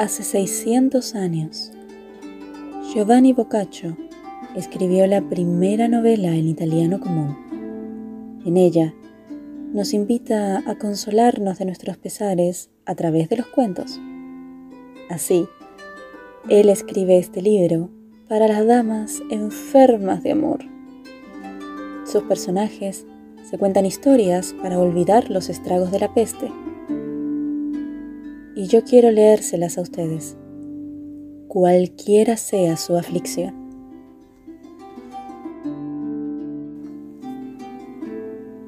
Hace 600 años, Giovanni Boccaccio escribió la primera novela en italiano común. En ella, nos invita a consolarnos de nuestros pesares a través de los cuentos. Así, él escribe este libro para las damas enfermas de amor. Sus personajes se cuentan historias para olvidar los estragos de la peste yo quiero leérselas a ustedes, cualquiera sea su aflicción.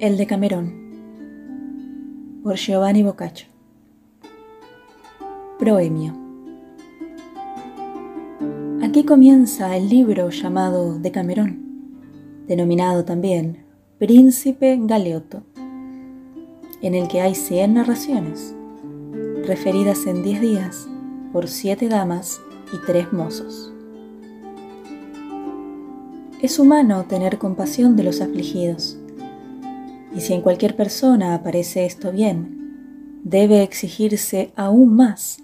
El de Camerón por Giovanni Boccaccio. Proemio. Aquí comienza el libro llamado De Camerón, denominado también Príncipe Galeotto, en el que hay cien narraciones referidas en diez días por siete damas y tres mozos. Es humano tener compasión de los afligidos, y si en cualquier persona aparece esto bien, debe exigirse aún más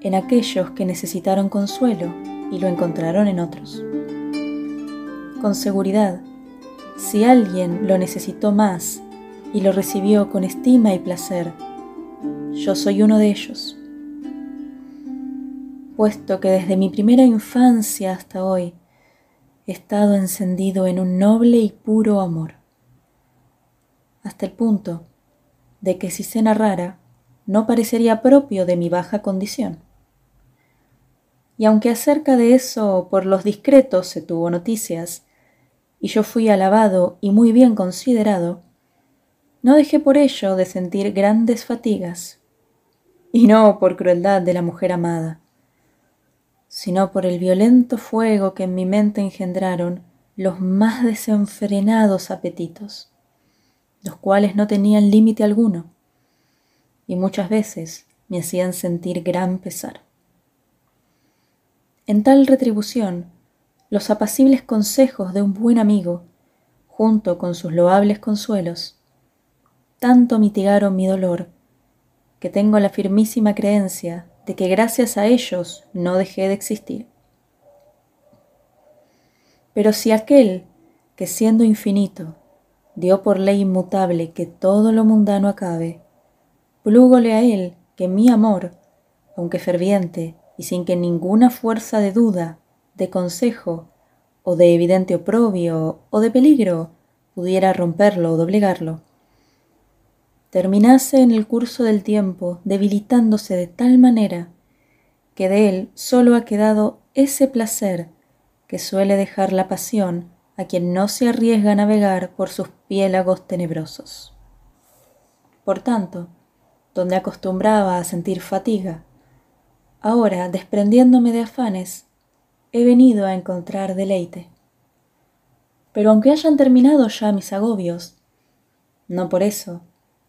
en aquellos que necesitaron consuelo y lo encontraron en otros. Con seguridad, si alguien lo necesitó más y lo recibió con estima y placer, yo soy uno de ellos. Puesto que desde mi primera infancia hasta hoy he estado encendido en un noble y puro amor, hasta el punto de que si se narrara, no parecería propio de mi baja condición. Y aunque acerca de eso por los discretos se tuvo noticias, y yo fui alabado y muy bien considerado, no dejé por ello de sentir grandes fatigas y no por crueldad de la mujer amada, sino por el violento fuego que en mi mente engendraron los más desenfrenados apetitos, los cuales no tenían límite alguno, y muchas veces me hacían sentir gran pesar. En tal retribución, los apacibles consejos de un buen amigo, junto con sus loables consuelos, tanto mitigaron mi dolor que tengo la firmísima creencia de que gracias a ellos no dejé de existir. Pero si aquel que siendo infinito dio por ley inmutable que todo lo mundano acabe, plúgole a él que mi amor, aunque ferviente y sin que ninguna fuerza de duda, de consejo, o de evidente oprobio, o de peligro, pudiera romperlo o doblegarlo, terminase en el curso del tiempo debilitándose de tal manera que de él sólo ha quedado ese placer que suele dejar la pasión a quien no se arriesga a navegar por sus piélagos tenebrosos. Por tanto, donde acostumbraba a sentir fatiga, ahora, desprendiéndome de afanes, he venido a encontrar deleite. Pero aunque hayan terminado ya mis agobios, no por eso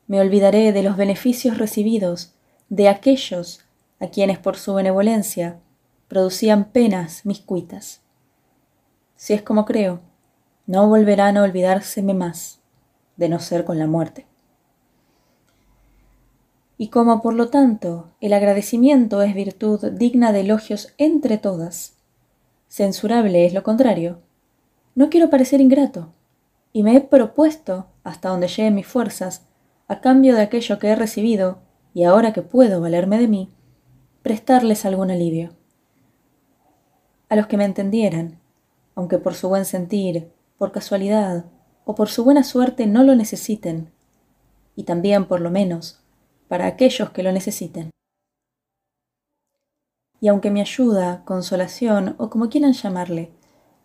me olvidaré de los beneficios recibidos de aquellos a quienes por su benevolencia producían penas mis cuitas. Si es como creo, no volverán a olvidárseme más, de no ser con la muerte. Y como por lo tanto el agradecimiento es virtud digna de elogios entre todas, censurable es lo contrario, no quiero parecer ingrato, y me he propuesto, hasta donde lleguen mis fuerzas, a cambio de aquello que he recibido, y ahora que puedo valerme de mí, prestarles algún alivio. A los que me entendieran, aunque por su buen sentir, por casualidad o por su buena suerte no lo necesiten, y también, por lo menos, para aquellos que lo necesiten. Y aunque mi ayuda, consolación o como quieran llamarle,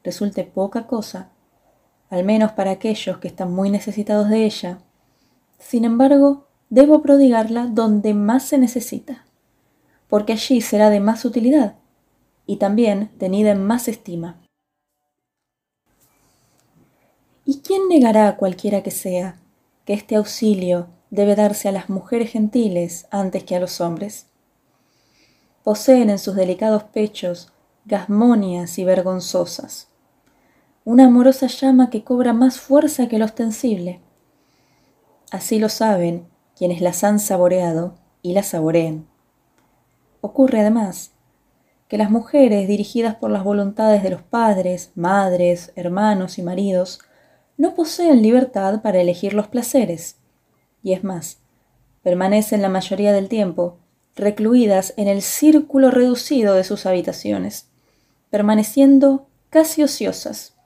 resulte poca cosa, al menos para aquellos que están muy necesitados de ella, sin embargo, debo prodigarla donde más se necesita, porque allí será de más utilidad y también tenida en más estima. ¿Y quién negará a cualquiera que sea que este auxilio debe darse a las mujeres gentiles antes que a los hombres? Poseen en sus delicados pechos gasmonias y vergonzosas, una amorosa llama que cobra más fuerza que el ostensible Así lo saben quienes las han saboreado y las saborean. ocurre además que las mujeres dirigidas por las voluntades de los padres, madres, hermanos y maridos no poseen libertad para elegir los placeres, y es más, permanecen la mayoría del tiempo recluidas en el círculo reducido de sus habitaciones, permaneciendo casi ociosas,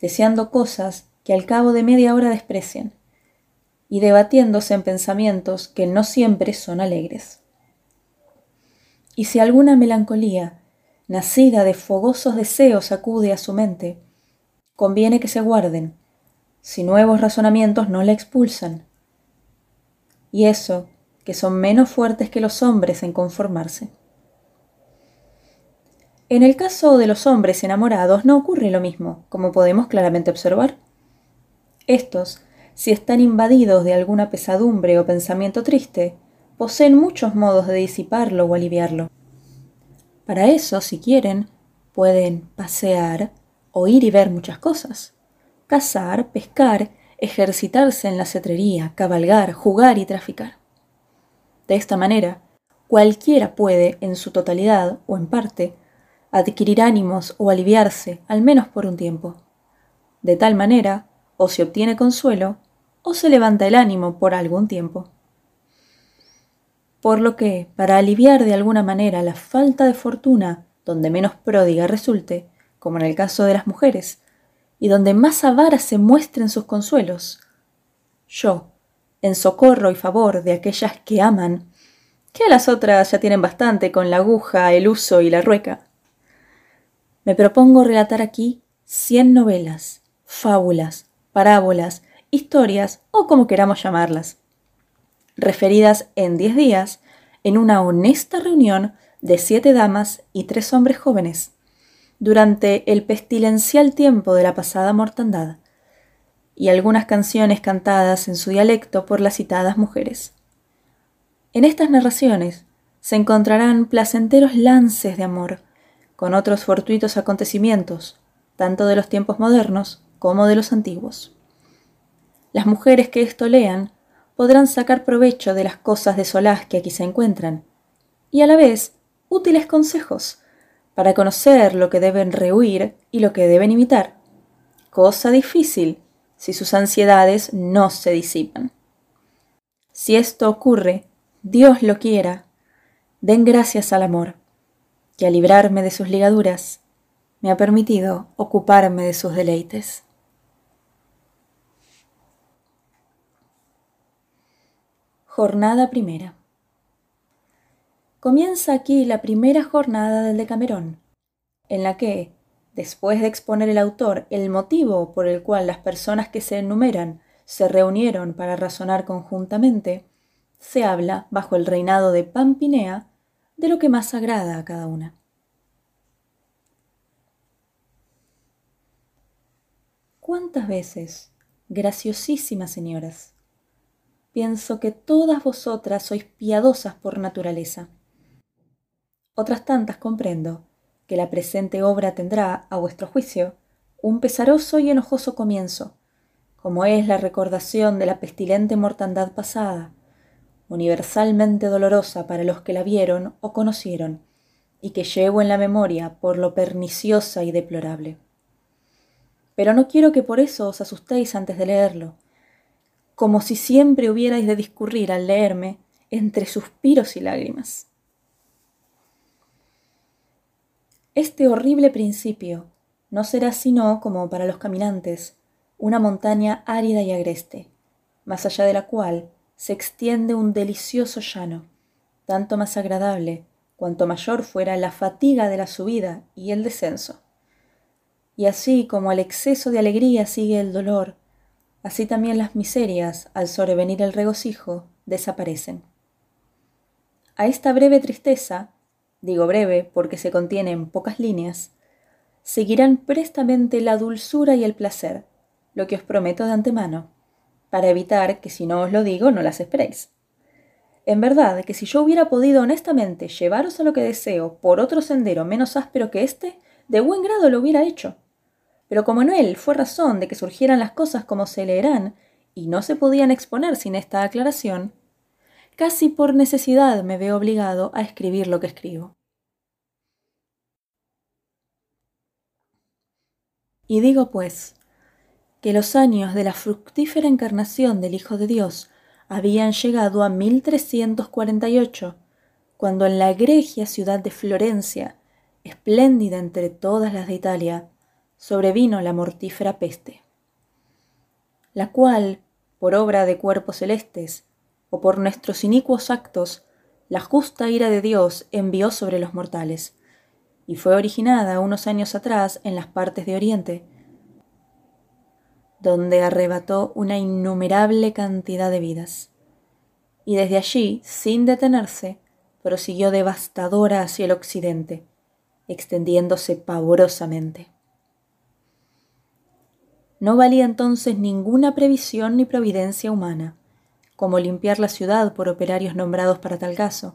deseando cosas que al cabo de media hora desprecian, y debatiéndose en pensamientos que no siempre son alegres. Y si alguna melancolía, nacida de fogosos deseos, acude a su mente, conviene que se guarden, si nuevos razonamientos no la expulsan. Y eso que son menos fuertes que los hombres en conformarse. En el caso de los hombres enamorados no ocurre lo mismo, como podemos claramente observar. Estos, si están invadidos de alguna pesadumbre o pensamiento triste, poseen muchos modos de disiparlo o aliviarlo. Para eso, si quieren, pueden pasear, oír y ver muchas cosas, cazar, pescar, ejercitarse en la cetrería, cabalgar, jugar y traficar. De esta manera, cualquiera puede, en su totalidad o en parte, adquirir ánimos o aliviarse, al menos por un tiempo. De tal manera, o se obtiene consuelo, o se levanta el ánimo por algún tiempo. Por lo que, para aliviar de alguna manera la falta de fortuna donde menos pródiga resulte, como en el caso de las mujeres, y donde más avaras se muestren sus consuelos, yo, en socorro y favor de aquellas que aman, que las otras ya tienen bastante con la aguja, el uso y la rueca. Me propongo relatar aquí cien novelas, fábulas, parábolas, historias o como queramos llamarlas, referidas en diez días en una honesta reunión de siete damas y tres hombres jóvenes, durante el pestilencial tiempo de la pasada mortandad, y algunas canciones cantadas en su dialecto por las citadas mujeres. En estas narraciones se encontrarán placenteros lances de amor, con otros fortuitos acontecimientos, tanto de los tiempos modernos como de los antiguos. Las mujeres que esto lean podrán sacar provecho de las cosas de solaz que aquí se encuentran, y a la vez útiles consejos para conocer lo que deben rehuir y lo que deben imitar, cosa difícil si sus ansiedades no se disipan. Si esto ocurre, Dios lo quiera, den gracias al amor, que al librarme de sus ligaduras, me ha permitido ocuparme de sus deleites. Jornada primera. Comienza aquí la primera jornada del Decamerón, en la que, después de exponer el autor el motivo por el cual las personas que se enumeran se reunieron para razonar conjuntamente, se habla, bajo el reinado de Pampinea, de lo que más agrada a cada una. ¿Cuántas veces, graciosísimas señoras, pienso que todas vosotras sois piadosas por naturaleza? Otras tantas comprendo que la presente obra tendrá, a vuestro juicio, un pesaroso y enojoso comienzo, como es la recordación de la pestilente mortandad pasada, universalmente dolorosa para los que la vieron o conocieron, y que llevo en la memoria por lo perniciosa y deplorable. Pero no quiero que por eso os asustéis antes de leerlo, como si siempre hubierais de discurrir al leerme entre suspiros y lágrimas. Este horrible principio no será sino como para los caminantes una montaña árida y agreste, más allá de la cual se extiende un delicioso llano, tanto más agradable cuanto mayor fuera la fatiga de la subida y el descenso. Y así como al exceso de alegría sigue el dolor, así también las miserias, al sobrevenir el regocijo, desaparecen. A esta breve tristeza digo breve porque se contiene en pocas líneas, seguirán prestamente la dulzura y el placer, lo que os prometo de antemano, para evitar que si no os lo digo no las esperéis. En verdad que si yo hubiera podido honestamente llevaros a lo que deseo por otro sendero menos áspero que éste, de buen grado lo hubiera hecho. Pero como en él fue razón de que surgieran las cosas como se leerán, y no se podían exponer sin esta aclaración, casi por necesidad me veo obligado a escribir lo que escribo. Y digo pues, que los años de la fructífera encarnación del Hijo de Dios habían llegado a 1348, cuando en la egregia ciudad de Florencia, espléndida entre todas las de Italia, sobrevino la mortífera peste, la cual, por obra de cuerpos celestes, o por nuestros inicuos actos, la justa ira de Dios envió sobre los mortales, y fue originada unos años atrás en las partes de Oriente, donde arrebató una innumerable cantidad de vidas. Y desde allí, sin detenerse, prosiguió devastadora hacia el occidente, extendiéndose pavorosamente. No valía entonces ninguna previsión ni providencia humana, como limpiar la ciudad por operarios nombrados para tal caso,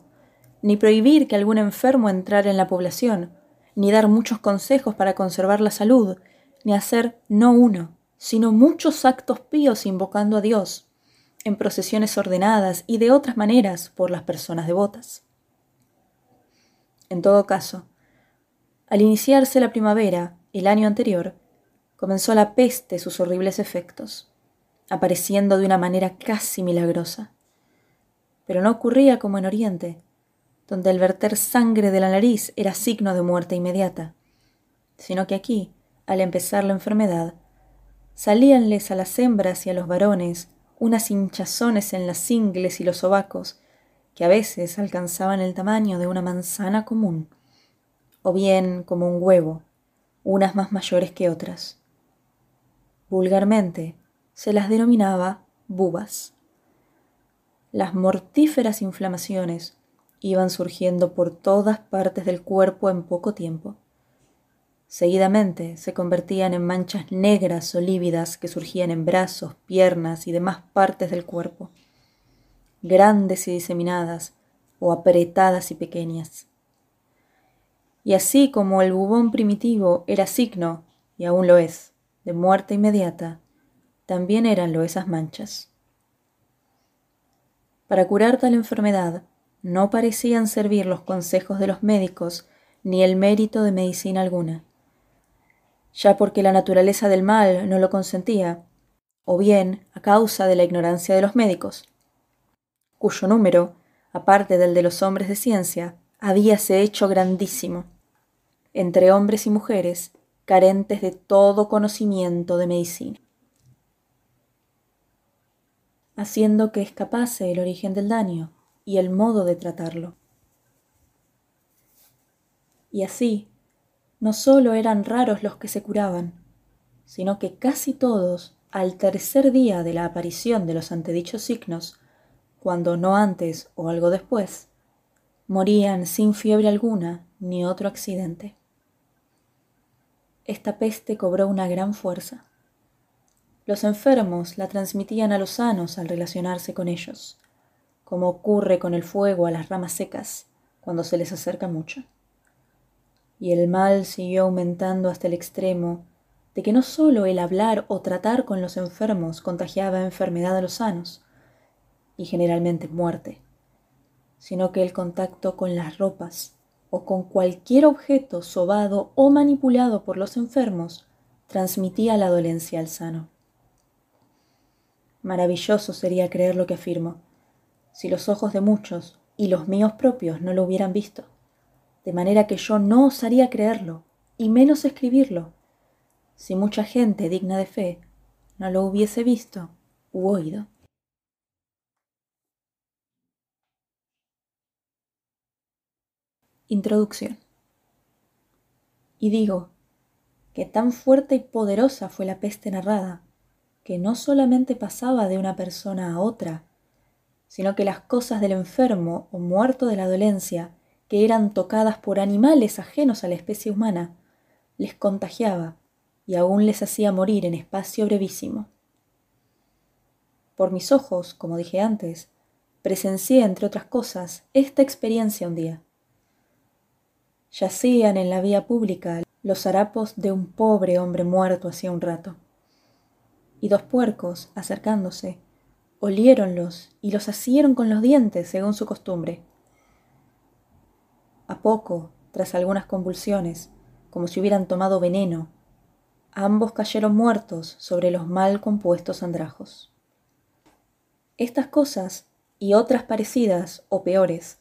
ni prohibir que algún enfermo entrara en la población, ni dar muchos consejos para conservar la salud, ni hacer no uno, sino muchos actos píos invocando a Dios, en procesiones ordenadas y de otras maneras por las personas devotas. En todo caso, al iniciarse la primavera, el año anterior, comenzó la peste sus horribles efectos, apareciendo de una manera casi milagrosa. Pero no ocurría como en Oriente, donde el verter sangre de la nariz era signo de muerte inmediata, sino que aquí, al empezar la enfermedad, salíanles a las hembras y a los varones unas hinchazones en las ingles y los sobacos, que a veces alcanzaban el tamaño de una manzana común, o bien como un huevo, unas más mayores que otras. Vulgarmente se las denominaba bubas. Las mortíferas inflamaciones iban surgiendo por todas partes del cuerpo en poco tiempo. Seguidamente se convertían en manchas negras o lívidas que surgían en brazos, piernas y demás partes del cuerpo, grandes y diseminadas o apretadas y pequeñas. Y así como el bubón primitivo era signo, y aún lo es, de muerte inmediata, también eranlo esas manchas. Para curar tal enfermedad, no parecían servir los consejos de los médicos ni el mérito de medicina alguna, ya porque la naturaleza del mal no lo consentía, o bien a causa de la ignorancia de los médicos, cuyo número, aparte del de los hombres de ciencia, habíase hecho grandísimo, entre hombres y mujeres carentes de todo conocimiento de medicina haciendo que escapase el origen del daño y el modo de tratarlo. Y así, no sólo eran raros los que se curaban, sino que casi todos, al tercer día de la aparición de los antedichos signos, cuando no antes o algo después, morían sin fiebre alguna ni otro accidente. Esta peste cobró una gran fuerza. Los enfermos la transmitían a los sanos al relacionarse con ellos, como ocurre con el fuego a las ramas secas cuando se les acerca mucho. Y el mal siguió aumentando hasta el extremo de que no sólo el hablar o tratar con los enfermos contagiaba enfermedad a los sanos, y generalmente muerte, sino que el contacto con las ropas o con cualquier objeto sobado o manipulado por los enfermos transmitía la dolencia al sano. Maravilloso sería creer lo que afirmo, si los ojos de muchos y los míos propios no lo hubieran visto, de manera que yo no osaría creerlo, y menos escribirlo, si mucha gente digna de fe no lo hubiese visto u oído. Introducción. Y digo que tan fuerte y poderosa fue la peste narrada, que no solamente pasaba de una persona a otra, sino que las cosas del enfermo o muerto de la dolencia, que eran tocadas por animales ajenos a la especie humana, les contagiaba y aún les hacía morir en espacio brevísimo. Por mis ojos, como dije antes, presencié, entre otras cosas, esta experiencia un día. Yacían en la vía pública los harapos de un pobre hombre muerto hacía un rato, y dos puercos, acercándose, oliéronlos y los asieron con los dientes según su costumbre. A poco, tras algunas convulsiones, como si hubieran tomado veneno, ambos cayeron muertos sobre los mal compuestos andrajos. Estas cosas, y otras parecidas o peores,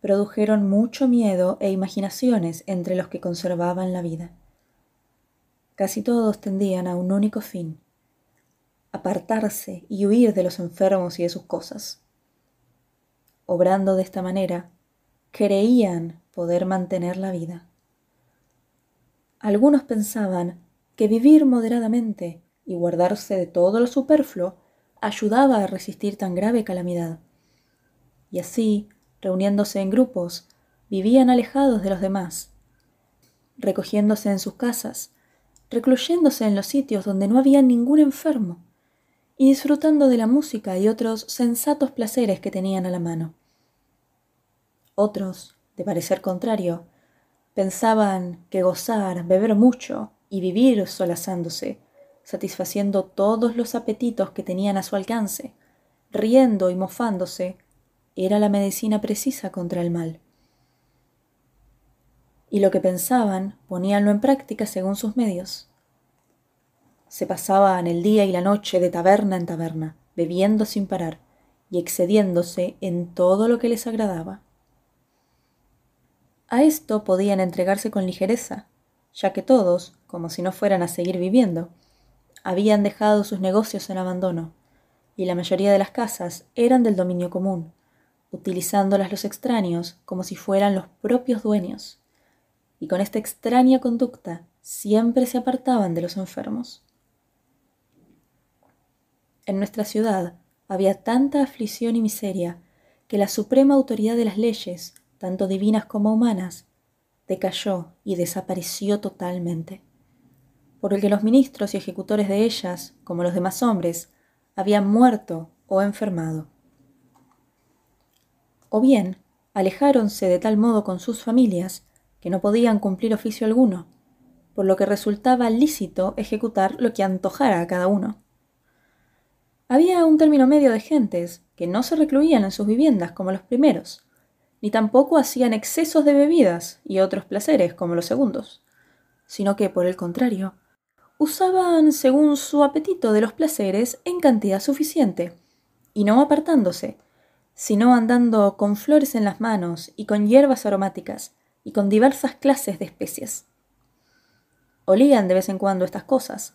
produjeron mucho miedo e imaginaciones entre los que conservaban la vida. Casi todos tendían a un único fin, apartarse y huir de los enfermos y de sus cosas. Obrando de esta manera, creían poder mantener la vida. Algunos pensaban que vivir moderadamente y guardarse de todo lo superfluo ayudaba a resistir tan grave calamidad. Y así, reuniéndose en grupos, vivían alejados de los demás, recogiéndose en sus casas, recluyéndose en los sitios donde no había ningún enfermo, y disfrutando de la música y otros sensatos placeres que tenían a la mano. Otros, de parecer contrario, pensaban que gozar, beber mucho y vivir solazándose, satisfaciendo todos los apetitos que tenían a su alcance, riendo y mofándose, era la medicina precisa contra el mal. Y lo que pensaban poníanlo en práctica según sus medios. Se pasaban el día y la noche de taberna en taberna, bebiendo sin parar y excediéndose en todo lo que les agradaba. A esto podían entregarse con ligereza, ya que todos, como si no fueran a seguir viviendo, habían dejado sus negocios en abandono, y la mayoría de las casas eran del dominio común, utilizándolas los extraños como si fueran los propios dueños, y con esta extraña conducta siempre se apartaban de los enfermos. En nuestra ciudad había tanta aflicción y miseria que la suprema autoridad de las leyes, tanto divinas como humanas, decayó y desapareció totalmente, por el que los ministros y ejecutores de ellas, como los demás hombres, habían muerto o enfermado. O bien, alejáronse de tal modo con sus familias que no podían cumplir oficio alguno, por lo que resultaba lícito ejecutar lo que antojara a cada uno. Había un término medio de gentes que no se recluían en sus viviendas como los primeros, ni tampoco hacían excesos de bebidas y otros placeres como los segundos, sino que, por el contrario, usaban según su apetito de los placeres en cantidad suficiente, y no apartándose, sino andando con flores en las manos y con hierbas aromáticas y con diversas clases de especies. Olían de vez en cuando estas cosas,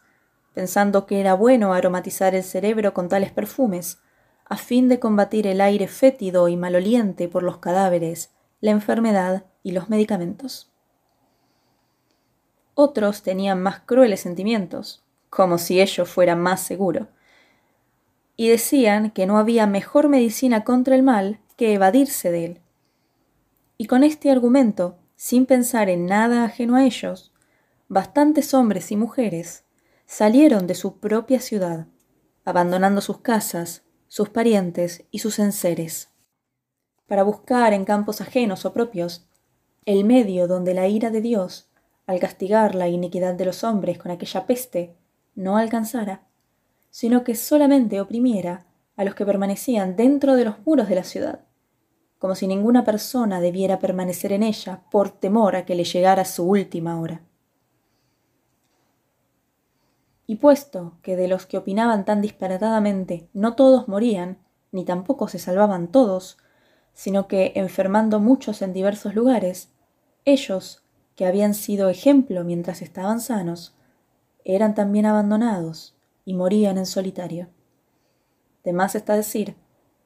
pensando que era bueno aromatizar el cerebro con tales perfumes, a fin de combatir el aire fétido y maloliente por los cadáveres, la enfermedad y los medicamentos. Otros tenían más crueles sentimientos, como si ello fuera más seguro, y decían que no había mejor medicina contra el mal que evadirse de él. Y con este argumento, sin pensar en nada ajeno a ellos, bastantes hombres y mujeres salieron de su propia ciudad, abandonando sus casas, sus parientes y sus enseres, para buscar en campos ajenos o propios el medio donde la ira de Dios, al castigar la iniquidad de los hombres con aquella peste, no alcanzara, sino que solamente oprimiera a los que permanecían dentro de los muros de la ciudad, como si ninguna persona debiera permanecer en ella por temor a que le llegara su última hora. Y puesto que de los que opinaban tan disparatadamente no todos morían, ni tampoco se salvaban todos, sino que enfermando muchos en diversos lugares, ellos, que habían sido ejemplo mientras estaban sanos, eran también abandonados y morían en solitario. De más está decir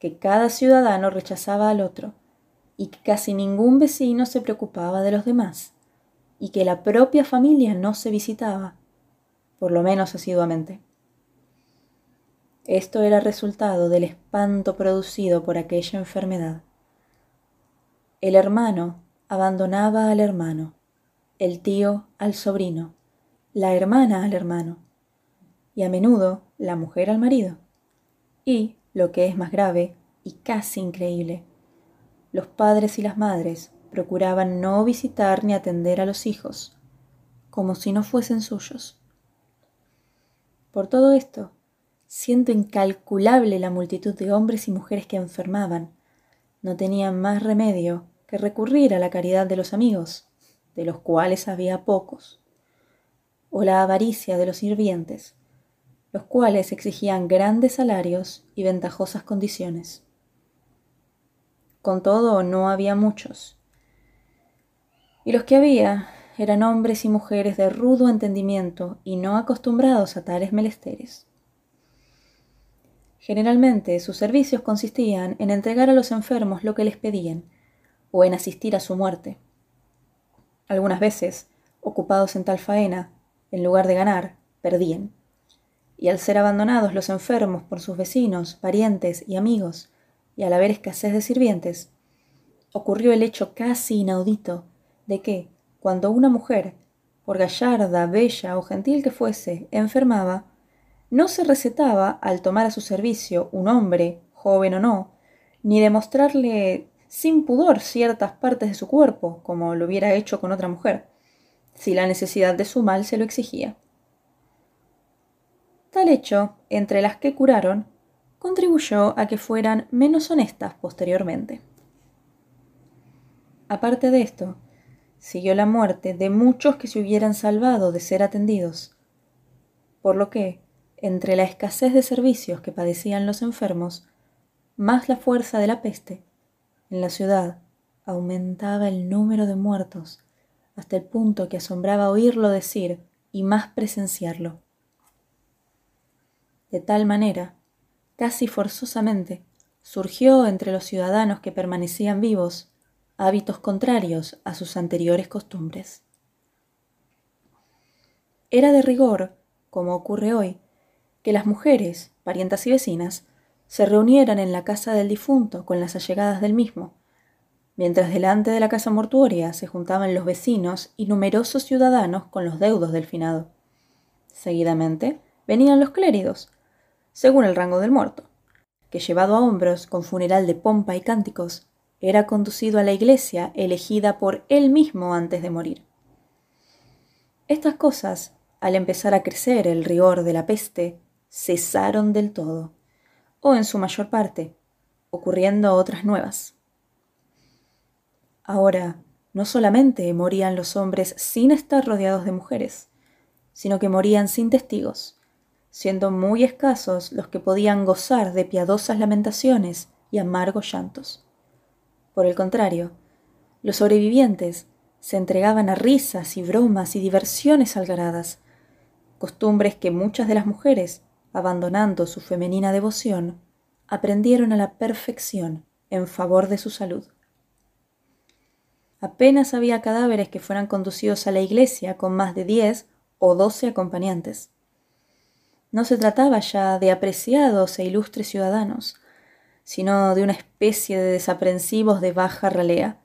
que cada ciudadano rechazaba al otro, y que casi ningún vecino se preocupaba de los demás, y que la propia familia no se visitaba, por lo menos asiduamente. Esto era resultado del espanto producido por aquella enfermedad. El hermano abandonaba al hermano, el tío al sobrino, la hermana al hermano, y a menudo la mujer al marido. Y, lo que es más grave y casi increíble, los padres y las madres procuraban no visitar ni atender a los hijos, como si no fuesen suyos. Por todo esto, siendo incalculable la multitud de hombres y mujeres que enfermaban, no tenían más remedio que recurrir a la caridad de los amigos, de los cuales había pocos, o la avaricia de los sirvientes, los cuales exigían grandes salarios y ventajosas condiciones. Con todo, no había muchos, y los que había eran hombres y mujeres de rudo entendimiento y no acostumbrados a tales melesteres. Generalmente sus servicios consistían en entregar a los enfermos lo que les pedían, o en asistir a su muerte. Algunas veces, ocupados en tal faena, en lugar de ganar, perdían. Y al ser abandonados los enfermos por sus vecinos, parientes y amigos, y al haber escasez de sirvientes, ocurrió el hecho casi inaudito de que, cuando una mujer, por gallarda, bella o gentil que fuese, enfermaba, no se recetaba al tomar a su servicio un hombre, joven o no, ni demostrarle sin pudor ciertas partes de su cuerpo, como lo hubiera hecho con otra mujer, si la necesidad de su mal se lo exigía. Tal hecho, entre las que curaron, contribuyó a que fueran menos honestas posteriormente. Aparte de esto, siguió la muerte de muchos que se hubieran salvado de ser atendidos, por lo que, entre la escasez de servicios que padecían los enfermos, más la fuerza de la peste, en la ciudad aumentaba el número de muertos hasta el punto que asombraba oírlo decir y más presenciarlo. De tal manera, casi forzosamente, surgió entre los ciudadanos que permanecían vivos hábitos contrarios a sus anteriores costumbres. Era de rigor, como ocurre hoy, que las mujeres, parientas y vecinas, se reunieran en la casa del difunto con las allegadas del mismo, mientras delante de la casa mortuoria se juntaban los vecinos y numerosos ciudadanos con los deudos del finado. Seguidamente venían los clérigos, según el rango del muerto, que llevado a hombros con funeral de pompa y cánticos, era conducido a la iglesia elegida por él mismo antes de morir. Estas cosas, al empezar a crecer el rigor de la peste, cesaron del todo, o en su mayor parte, ocurriendo otras nuevas. Ahora, no solamente morían los hombres sin estar rodeados de mujeres, sino que morían sin testigos, siendo muy escasos los que podían gozar de piadosas lamentaciones y amargos llantos. Por el contrario, los sobrevivientes se entregaban a risas y bromas y diversiones algaradas, costumbres que muchas de las mujeres, abandonando su femenina devoción, aprendieron a la perfección en favor de su salud. Apenas había cadáveres que fueran conducidos a la iglesia con más de diez o doce acompañantes. No se trataba ya de apreciados e ilustres ciudadanos, sino de una especie de desaprensivos de baja ralea,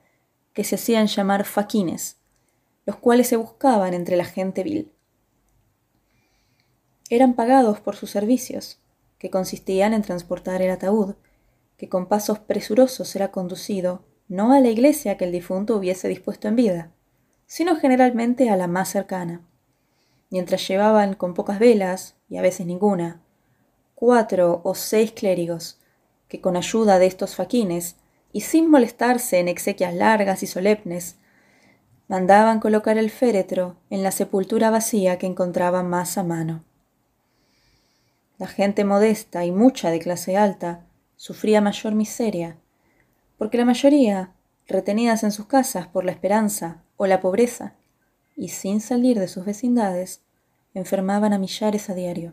que se hacían llamar faquines, los cuales se buscaban entre la gente vil. Eran pagados por sus servicios, que consistían en transportar el ataúd, que con pasos presurosos era conducido no a la iglesia que el difunto hubiese dispuesto en vida, sino generalmente a la más cercana, mientras llevaban con pocas velas, y a veces ninguna, cuatro o seis clérigos, que con ayuda de estos faquines, y sin molestarse en exequias largas y solemnes, mandaban colocar el féretro en la sepultura vacía que encontraban más a mano. La gente modesta y mucha de clase alta sufría mayor miseria, porque la mayoría, retenidas en sus casas por la esperanza o la pobreza, y sin salir de sus vecindades, enfermaban a millares a diario,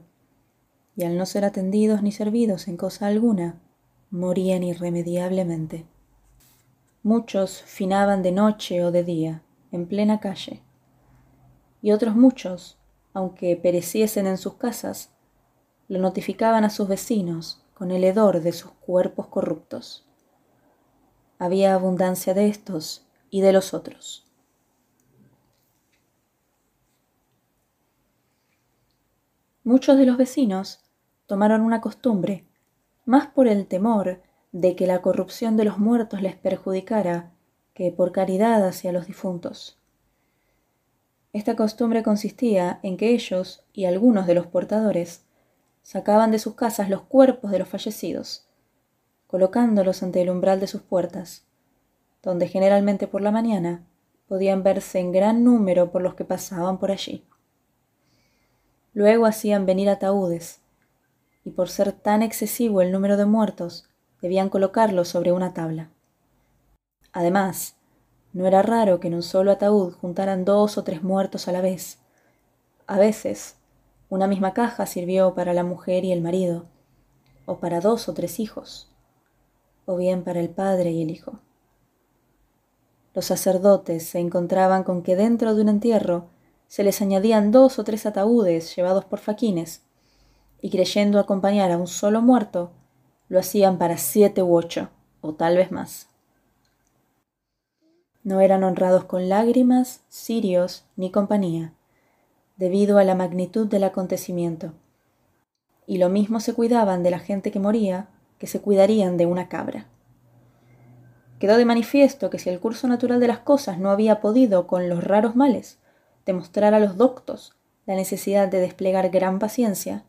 y al no ser atendidos ni servidos en cosa alguna, morían irremediablemente. Muchos finaban de noche o de día, en plena calle, y otros muchos, aunque pereciesen en sus casas, lo notificaban a sus vecinos con el hedor de sus cuerpos corruptos. Había abundancia de estos y de los otros. Muchos de los vecinos tomaron una costumbre más por el temor de que la corrupción de los muertos les perjudicara que por caridad hacia los difuntos. Esta costumbre consistía en que ellos y algunos de los portadores sacaban de sus casas los cuerpos de los fallecidos, colocándolos ante el umbral de sus puertas, donde generalmente por la mañana podían verse en gran número por los que pasaban por allí. Luego hacían venir ataúdes, y por ser tan excesivo el número de muertos, debían colocarlos sobre una tabla. Además, no era raro que en un solo ataúd juntaran dos o tres muertos a la vez. A veces, una misma caja sirvió para la mujer y el marido, o para dos o tres hijos, o bien para el padre y el hijo. Los sacerdotes se encontraban con que dentro de un entierro se les añadían dos o tres ataúdes llevados por faquines, y creyendo acompañar a un solo muerto, lo hacían para siete u ocho, o tal vez más. No eran honrados con lágrimas, cirios ni compañía, debido a la magnitud del acontecimiento. Y lo mismo se cuidaban de la gente que moría que se cuidarían de una cabra. Quedó de manifiesto que si el curso natural de las cosas no había podido con los raros males demostrar a los doctos la necesidad de desplegar gran paciencia,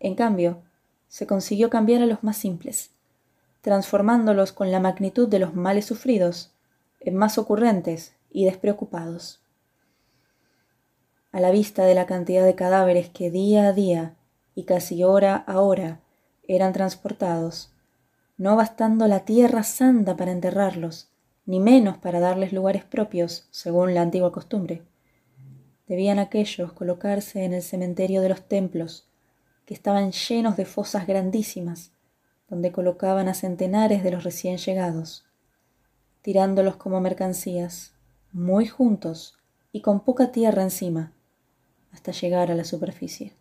en cambio, se consiguió cambiar a los más simples, transformándolos con la magnitud de los males sufridos más ocurrentes y despreocupados. A la vista de la cantidad de cadáveres que día a día y casi hora a hora eran transportados, no bastando la tierra santa para enterrarlos, ni menos para darles lugares propios, según la antigua costumbre. Debían aquellos colocarse en el cementerio de los templos, que estaban llenos de fosas grandísimas, donde colocaban a centenares de los recién llegados tirándolos como mercancías, muy juntos y con poca tierra encima, hasta llegar a la superficie.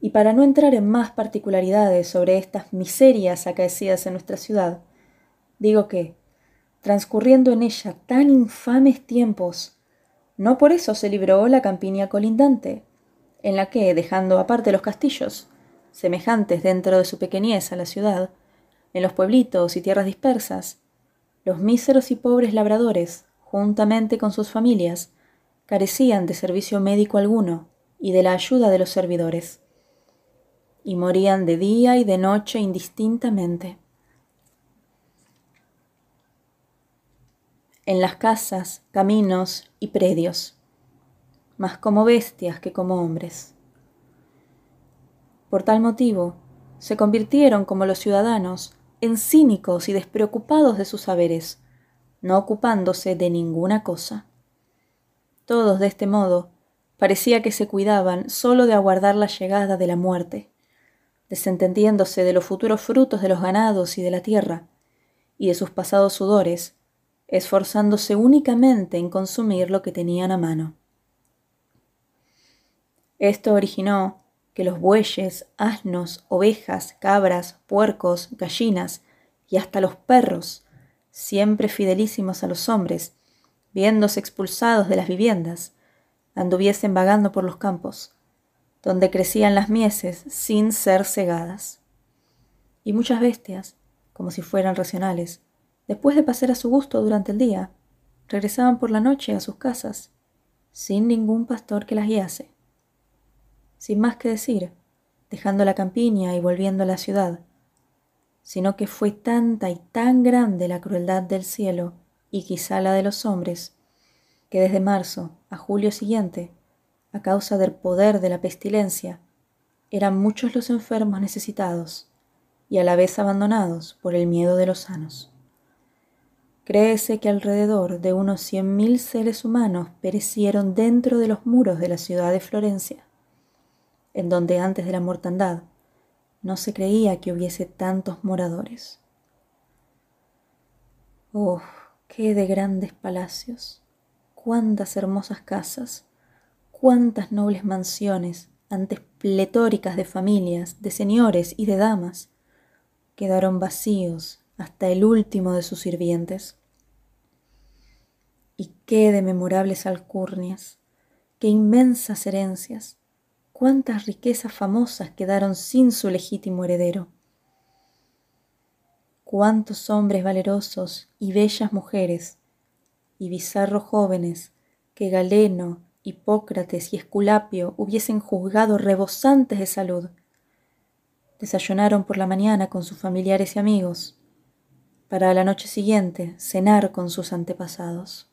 Y para no entrar en más particularidades sobre estas miserias acaecidas en nuestra ciudad, digo que, transcurriendo en ella tan infames tiempos, no por eso se libró la campiña colindante, en la que, dejando aparte los castillos, semejantes dentro de su pequeñez a la ciudad, en los pueblitos y tierras dispersas, los míseros y pobres labradores, juntamente con sus familias, carecían de servicio médico alguno y de la ayuda de los servidores, y morían de día y de noche indistintamente. En las casas, caminos y predios, más como bestias que como hombres. Por tal motivo, se convirtieron como los ciudadanos en cínicos y despreocupados de sus saberes, no ocupándose de ninguna cosa. Todos de este modo parecía que se cuidaban sólo de aguardar la llegada de la muerte, desentendiéndose de los futuros frutos de los ganados y de la tierra, y de sus pasados sudores, esforzándose únicamente en consumir lo que tenían a mano. Esto originó que los bueyes, asnos, ovejas, cabras, puercos, gallinas y hasta los perros, siempre fidelísimos a los hombres, viéndose expulsados de las viviendas, anduviesen vagando por los campos, donde crecían las mieses sin ser cegadas. Y muchas bestias, como si fueran racionales, después de pasar a su gusto durante el día, regresaban por la noche a sus casas, sin ningún pastor que las guiase sin más que decir, dejando la campiña y volviendo a la ciudad, sino que fue tanta y tan grande la crueldad del cielo y quizá la de los hombres, que desde marzo a julio siguiente, a causa del poder de la pestilencia, eran muchos los enfermos necesitados y a la vez abandonados por el miedo de los sanos. Créese que alrededor de unos cien mil seres humanos perecieron dentro de los muros de la ciudad de Florencia en donde antes de la mortandad no se creía que hubiese tantos moradores. Oh, qué de grandes palacios, cuántas hermosas casas, cuántas nobles mansiones, antes pletóricas de familias, de señores y de damas, quedaron vacíos hasta el último de sus sirvientes. Y qué de memorables alcurnias, qué inmensas herencias, cuántas riquezas famosas quedaron sin su legítimo heredero. Cuántos hombres valerosos y bellas mujeres, y bizarros jóvenes que Galeno Hipócrates y Esculapio hubiesen juzgado rebosantes de salud. Desayunaron por la mañana con sus familiares y amigos, para la noche siguiente cenar con sus antepasados.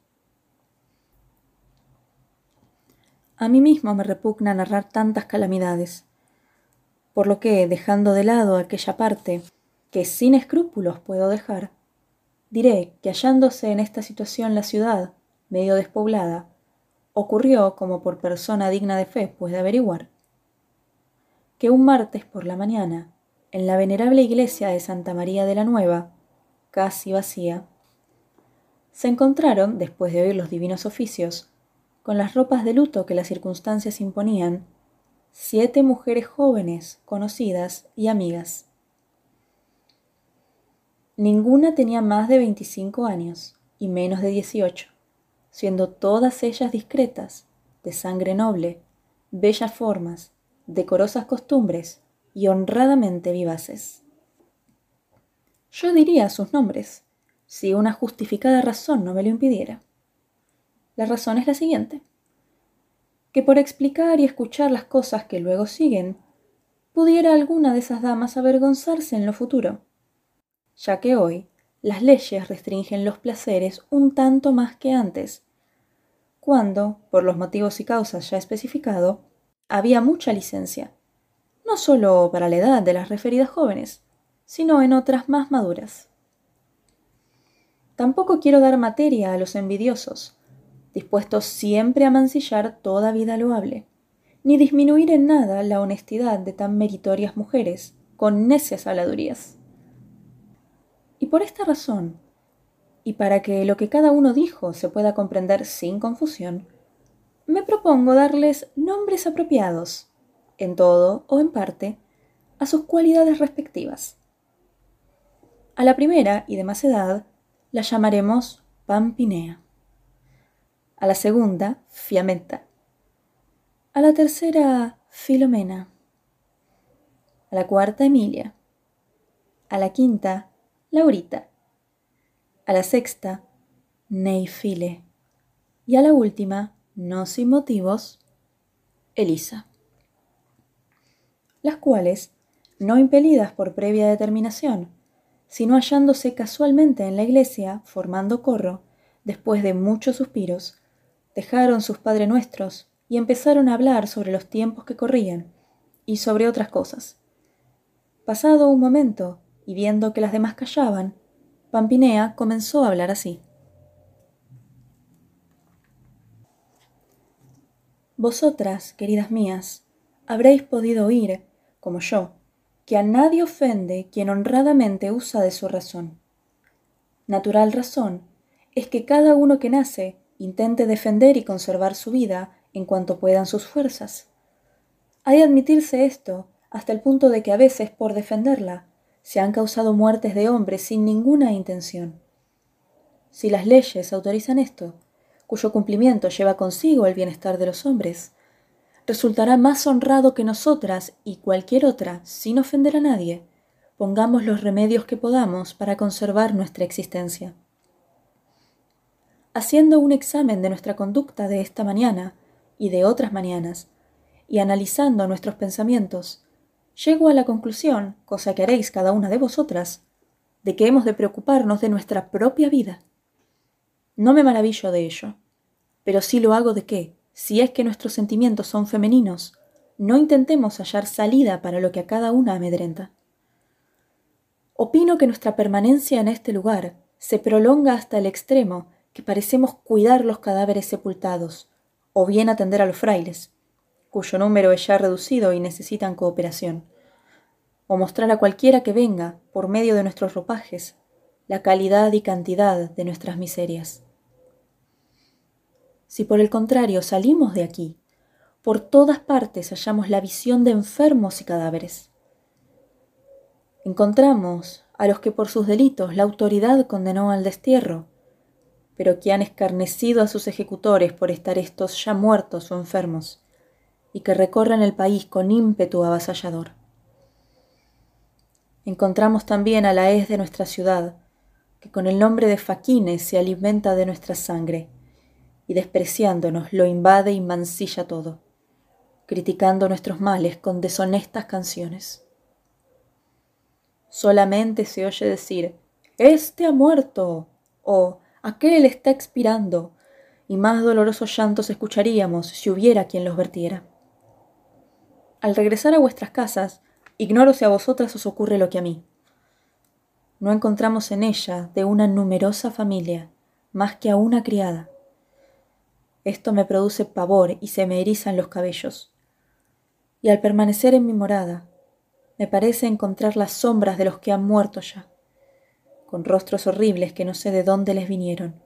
A mí mismo me repugna narrar tantas calamidades, por lo que, dejando de lado aquella parte que sin escrúpulos puedo dejar, diré que hallándose en esta situación la ciudad, medio despoblada, ocurrió, como por persona digna de fe puede averiguar, que un martes por la mañana, en la venerable iglesia de Santa María de la Nueva, casi vacía, se encontraron, después de oír los divinos oficios, con las ropas de luto que las circunstancias imponían, siete mujeres jóvenes, conocidas y amigas. Ninguna tenía más de veinticinco años y menos de dieciocho, siendo todas ellas discretas, de sangre noble, bellas formas, decorosas costumbres y honradamente vivaces. Yo diría sus nombres, si una justificada razón no me lo impidiera. La razón es la siguiente, que por explicar y escuchar las cosas que luego siguen, pudiera alguna de esas damas avergonzarse en lo futuro ya que hoy las leyes restringen los placeres un tanto más que antes, cuando, por los motivos y causas ya especificado, había mucha licencia, no sólo para la edad de las referidas jóvenes, sino en otras más maduras. Tampoco quiero dar materia a los envidiosos, dispuestos siempre a mancillar toda vida loable, ni disminuir en nada la honestidad de tan meritorias mujeres con necias habladurías. Y por esta razón, y para que lo que cada uno dijo se pueda comprender sin confusión, me propongo darles nombres apropiados, en todo o en parte, a sus cualidades respectivas. A la primera y de más edad la llamaremos Pampinea. A la segunda, Fiametta. A la tercera, Filomena. A la cuarta, Emilia. A la quinta, Laurita. A la sexta, Neifile. Y a la última, no sin motivos, Elisa. Las cuales, no impelidas por previa determinación, sino hallándose casualmente en la iglesia, formando corro, después de muchos suspiros, dejaron sus Padre Nuestros y empezaron a hablar sobre los tiempos que corrían y sobre otras cosas. Pasado un momento, y viendo que las demás callaban, Pampinea comenzó a hablar así. Vosotras, queridas mías, habréis podido oír, como yo, que a nadie ofende quien honradamente usa de su razón. Natural razón es que cada uno que nace intente defender y conservar su vida en cuanto puedan sus fuerzas. Hay de admitirse esto hasta el punto de que a veces por defenderla se han causado muertes de hombres sin ninguna intención. Si las leyes autorizan esto, cuyo cumplimiento lleva consigo el bienestar de los hombres, resultará más honrado que nosotras y cualquier otra, sin ofender a nadie, pongamos los remedios que podamos para conservar nuestra existencia. Haciendo un examen de nuestra conducta de esta mañana y de otras mañanas, y analizando nuestros pensamientos, llego a la conclusión, cosa que haréis cada una de vosotras, de que hemos de preocuparnos de nuestra propia vida. No me maravillo de ello, pero sí lo hago de que, si es que nuestros sentimientos son femeninos, no intentemos hallar salida para lo que a cada una amedrenta. Opino que nuestra permanencia en este lugar se prolonga hasta el extremo que parecemos cuidar los cadáveres sepultados, o bien atender a los frailes, cuyo número es ya reducido y necesitan cooperación, o mostrar a cualquiera que venga, por medio de nuestros ropajes, la calidad y cantidad de nuestras miserias. Si por el contrario salimos de aquí, por todas partes hallamos la visión de enfermos y cadáveres. Encontramos a los que por sus delitos la autoridad condenó al destierro, pero que han escarnecido a sus ejecutores por estar estos ya muertos o enfermos y que recorren el país con ímpetu avasallador. Encontramos también a la hez de nuestra ciudad, que con el nombre de Faquines se alimenta de nuestra sangre, y despreciándonos lo invade y mancilla todo, criticando nuestros males con deshonestas canciones. Solamente se oye decir, Este ha muerto, o aquel está expirando, y más dolorosos llantos escucharíamos si hubiera quien los vertiera. Al regresar a vuestras casas, ignoro si a vosotras os ocurre lo que a mí. No encontramos en ella de una numerosa familia más que a una criada. Esto me produce pavor y se me erizan los cabellos. Y al permanecer en mi morada, me parece encontrar las sombras de los que han muerto ya, con rostros horribles que no sé de dónde les vinieron,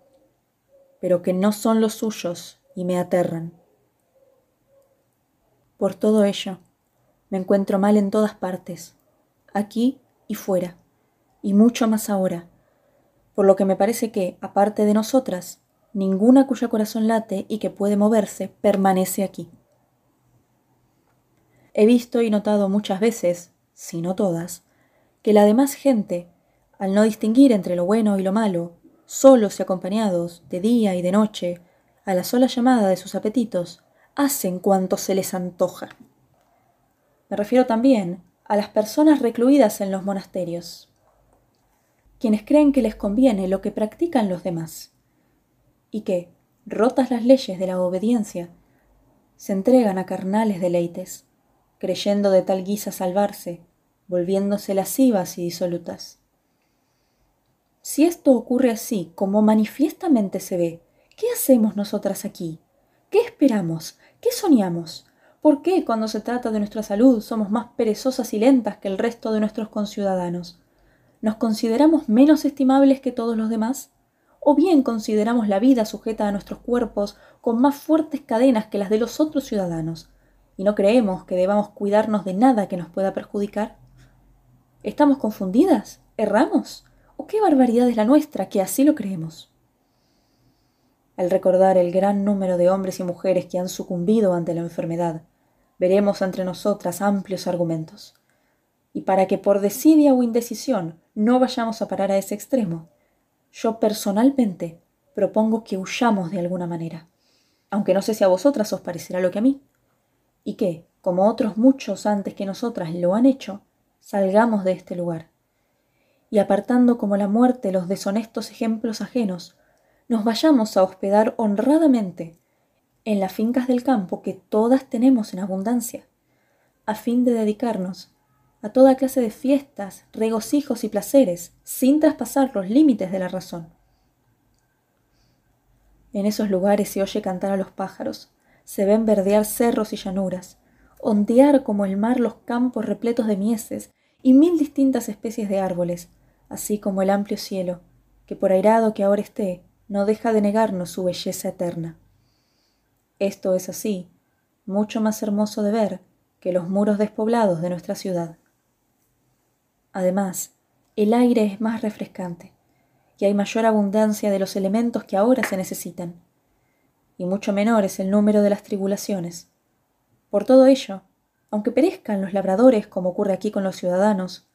pero que no son los suyos y me aterran. Por todo ello, me encuentro mal en todas partes, aquí y fuera, y mucho más ahora, por lo que me parece que, aparte de nosotras, ninguna cuyo corazón late y que puede moverse permanece aquí. He visto y notado muchas veces, si no todas, que la demás gente, al no distinguir entre lo bueno y lo malo, solos y acompañados, de día y de noche, a la sola llamada de sus apetitos, hacen cuanto se les antoja. Me refiero también a las personas recluidas en los monasterios, quienes creen que les conviene lo que practican los demás, y que, rotas las leyes de la obediencia, se entregan a carnales deleites, creyendo de tal guisa salvarse, volviéndose lascivas y disolutas. Si esto ocurre así, como manifiestamente se ve, ¿qué hacemos nosotras aquí? ¿Qué esperamos? ¿Qué soñamos? ¿Por qué cuando se trata de nuestra salud somos más perezosas y lentas que el resto de nuestros conciudadanos? ¿Nos consideramos menos estimables que todos los demás? ¿O bien consideramos la vida sujeta a nuestros cuerpos con más fuertes cadenas que las de los otros ciudadanos, y no creemos que debamos cuidarnos de nada que nos pueda perjudicar? ¿Estamos confundidas? ¿Erramos? ¿O qué barbaridad es la nuestra que así lo creemos? Al recordar el gran número de hombres y mujeres que han sucumbido ante la enfermedad, veremos entre nosotras amplios argumentos y para que por desidia o indecisión no vayamos a parar a ese extremo, yo personalmente propongo que huyamos de alguna manera, aunque no sé si a vosotras os parecerá lo que a mí, y que, como otros muchos antes que nosotras lo han hecho, salgamos de este lugar, y apartando como la muerte los deshonestos ejemplos ajenos, nos vayamos a hospedar honradamente en las fincas del campo que todas tenemos en abundancia, a fin de dedicarnos a toda clase de fiestas, regocijos y placeres, sin traspasar los límites de la razón. En esos lugares se oye cantar a los pájaros, se ven verdear cerros y llanuras, ondear como el mar los campos repletos de mieses y mil distintas especies de árboles, así como el amplio cielo, que por airado que ahora esté, no deja de negarnos su belleza eterna. Esto es así, mucho más hermoso de ver que los muros despoblados de nuestra ciudad. Además, el aire es más refrescante y hay mayor abundancia de los elementos que ahora se necesitan, y mucho menor es el número de las tribulaciones. Por todo ello, aunque perezcan los labradores como ocurre aquí con los ciudadanos,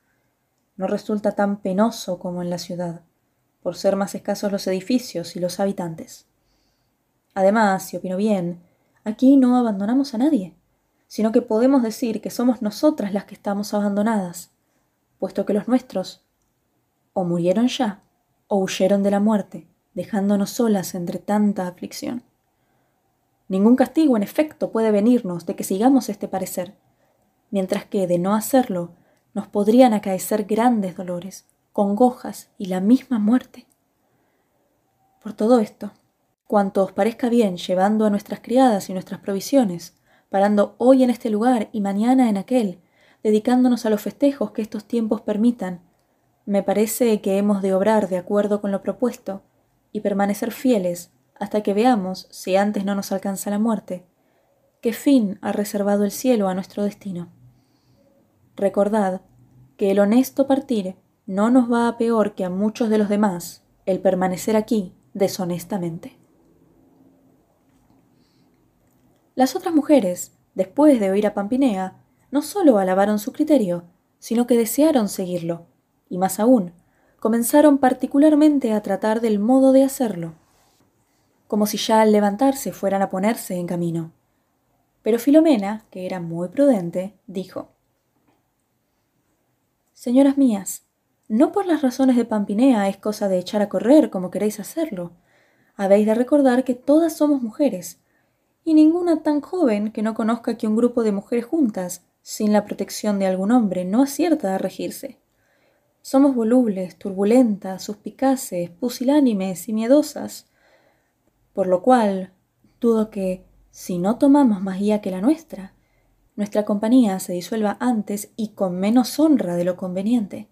no resulta tan penoso como en la ciudad, por ser más escasos los edificios y los habitantes. Además, si opino bien, aquí no abandonamos a nadie, sino que podemos decir que somos nosotras las que estamos abandonadas, puesto que los nuestros o murieron ya o huyeron de la muerte, dejándonos solas entre tanta aflicción. Ningún castigo, en efecto, puede venirnos de que sigamos este parecer, mientras que, de no hacerlo, nos podrían acaecer grandes dolores, congojas y la misma muerte. Por todo esto, cuanto os parezca bien llevando a nuestras criadas y nuestras provisiones, parando hoy en este lugar y mañana en aquel, dedicándonos a los festejos que estos tiempos permitan, me parece que hemos de obrar de acuerdo con lo propuesto y permanecer fieles hasta que veamos, si antes no nos alcanza la muerte, qué fin ha reservado el cielo a nuestro destino. Recordad que el honesto partir no nos va a peor que a muchos de los demás el permanecer aquí deshonestamente. Las otras mujeres, después de oír a Pampinea, no solo alabaron su criterio, sino que desearon seguirlo, y más aún, comenzaron particularmente a tratar del modo de hacerlo. como si ya al levantarse fueran a ponerse en camino. Pero Filomena, que era muy prudente, dijo Señoras mías, no por las razones de Pampinea es cosa de echar a correr como queréis hacerlo. Habéis de recordar que todas somos mujeres, y ninguna tan joven que no conozca que un grupo de mujeres juntas, sin la protección de algún hombre, no acierta a regirse. Somos volubles, turbulentas, suspicaces, pusilánimes y miedosas, por lo cual dudo que, si no tomamos más guía que la nuestra, nuestra compañía se disuelva antes y con menos honra de lo conveniente.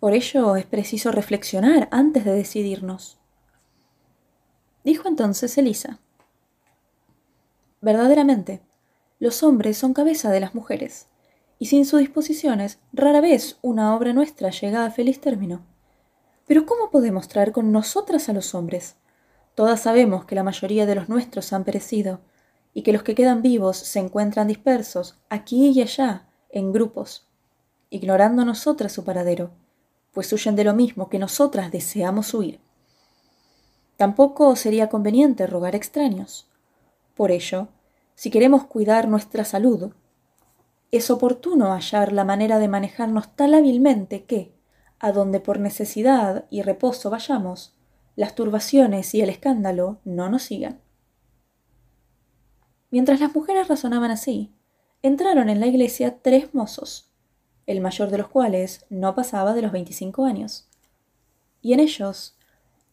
Por ello es preciso reflexionar antes de decidirnos. Dijo entonces Elisa. Verdaderamente, los hombres son cabeza de las mujeres, y sin sus disposiciones rara vez una obra nuestra llega a feliz término. Pero ¿cómo podemos traer con nosotras a los hombres? Todas sabemos que la mayoría de los nuestros han perecido, y que los que quedan vivos se encuentran dispersos aquí y allá, en grupos, ignorando nosotras su paradero, pues huyen de lo mismo que nosotras deseamos huir. Tampoco sería conveniente rogar extraños. Por ello, si queremos cuidar nuestra salud, es oportuno hallar la manera de manejarnos tan hábilmente que, a donde por necesidad y reposo vayamos, las turbaciones y el escándalo no nos sigan. Mientras las mujeres razonaban así, entraron en la iglesia tres mozos, el mayor de los cuales no pasaba de los veinticinco años. Y en ellos,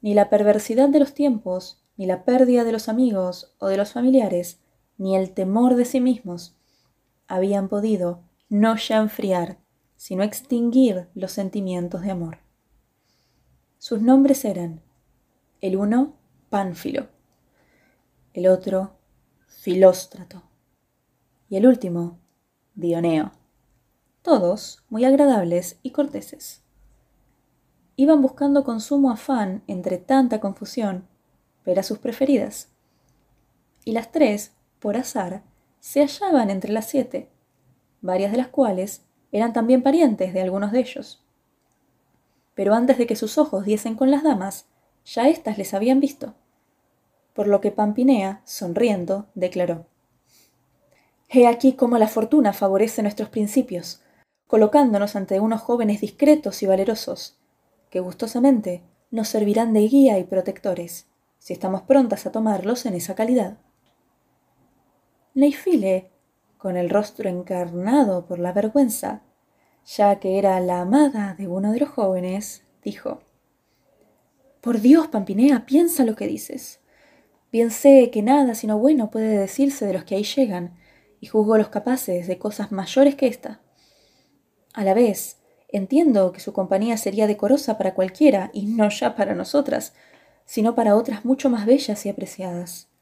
ni la perversidad de los tiempos, ni la pérdida de los amigos o de los familiares, ni el temor de sí mismos, habían podido no ya enfriar, sino extinguir los sentimientos de amor. Sus nombres eran el uno Pánfilo, el otro Filóstrato y el último Dioneo, todos muy agradables y corteses. Iban buscando con sumo afán entre tanta confusión ver a sus preferidas, y las tres, por azar, se hallaban entre las siete, varias de las cuales eran también parientes de algunos de ellos. Pero antes de que sus ojos diesen con las damas, ya éstas les habían visto. Por lo que Pampinea, sonriendo, declaró He aquí cómo la fortuna favorece nuestros principios, colocándonos ante unos jóvenes discretos y valerosos, que gustosamente nos servirán de guía y protectores, si estamos prontas a tomarlos en esa calidad. Neifile, con el rostro encarnado por la vergüenza, ya que era la amada de uno de los jóvenes, dijo por Dios, Pampinea, piensa lo que dices. Bien sé que nada sino bueno puede decirse de los que ahí llegan, y juzgo los capaces de cosas mayores que esta. A la vez, entiendo que su compañía sería decorosa para cualquiera, y no ya para nosotras, sino para otras mucho más bellas y apreciadas.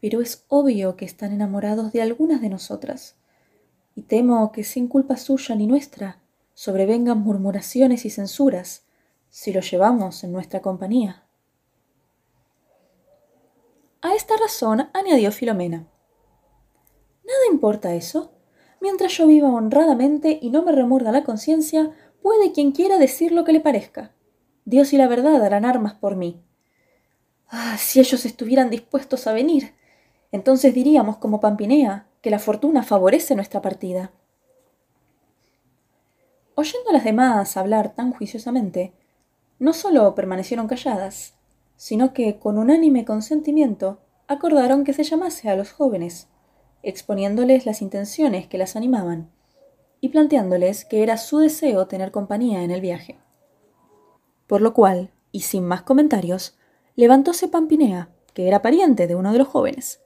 Pero es obvio que están enamorados de algunas de nosotras, y temo que sin culpa suya ni nuestra sobrevengan murmuraciones y censuras, si lo llevamos en nuestra compañía. A esta razón añadió Filomena. Nada importa eso. Mientras yo viva honradamente y no me remuerda la conciencia, puede quien quiera decir lo que le parezca. Dios y la verdad harán armas por mí. Ah, si ellos estuvieran dispuestos a venir, entonces diríamos como Pampinea que la fortuna favorece nuestra partida. Oyendo a las demás hablar tan juiciosamente, no solo permanecieron calladas, sino que con unánime consentimiento acordaron que se llamase a los jóvenes, exponiéndoles las intenciones que las animaban y planteándoles que era su deseo tener compañía en el viaje. Por lo cual, y sin más comentarios, levantóse Pampinea, que era pariente de uno de los jóvenes.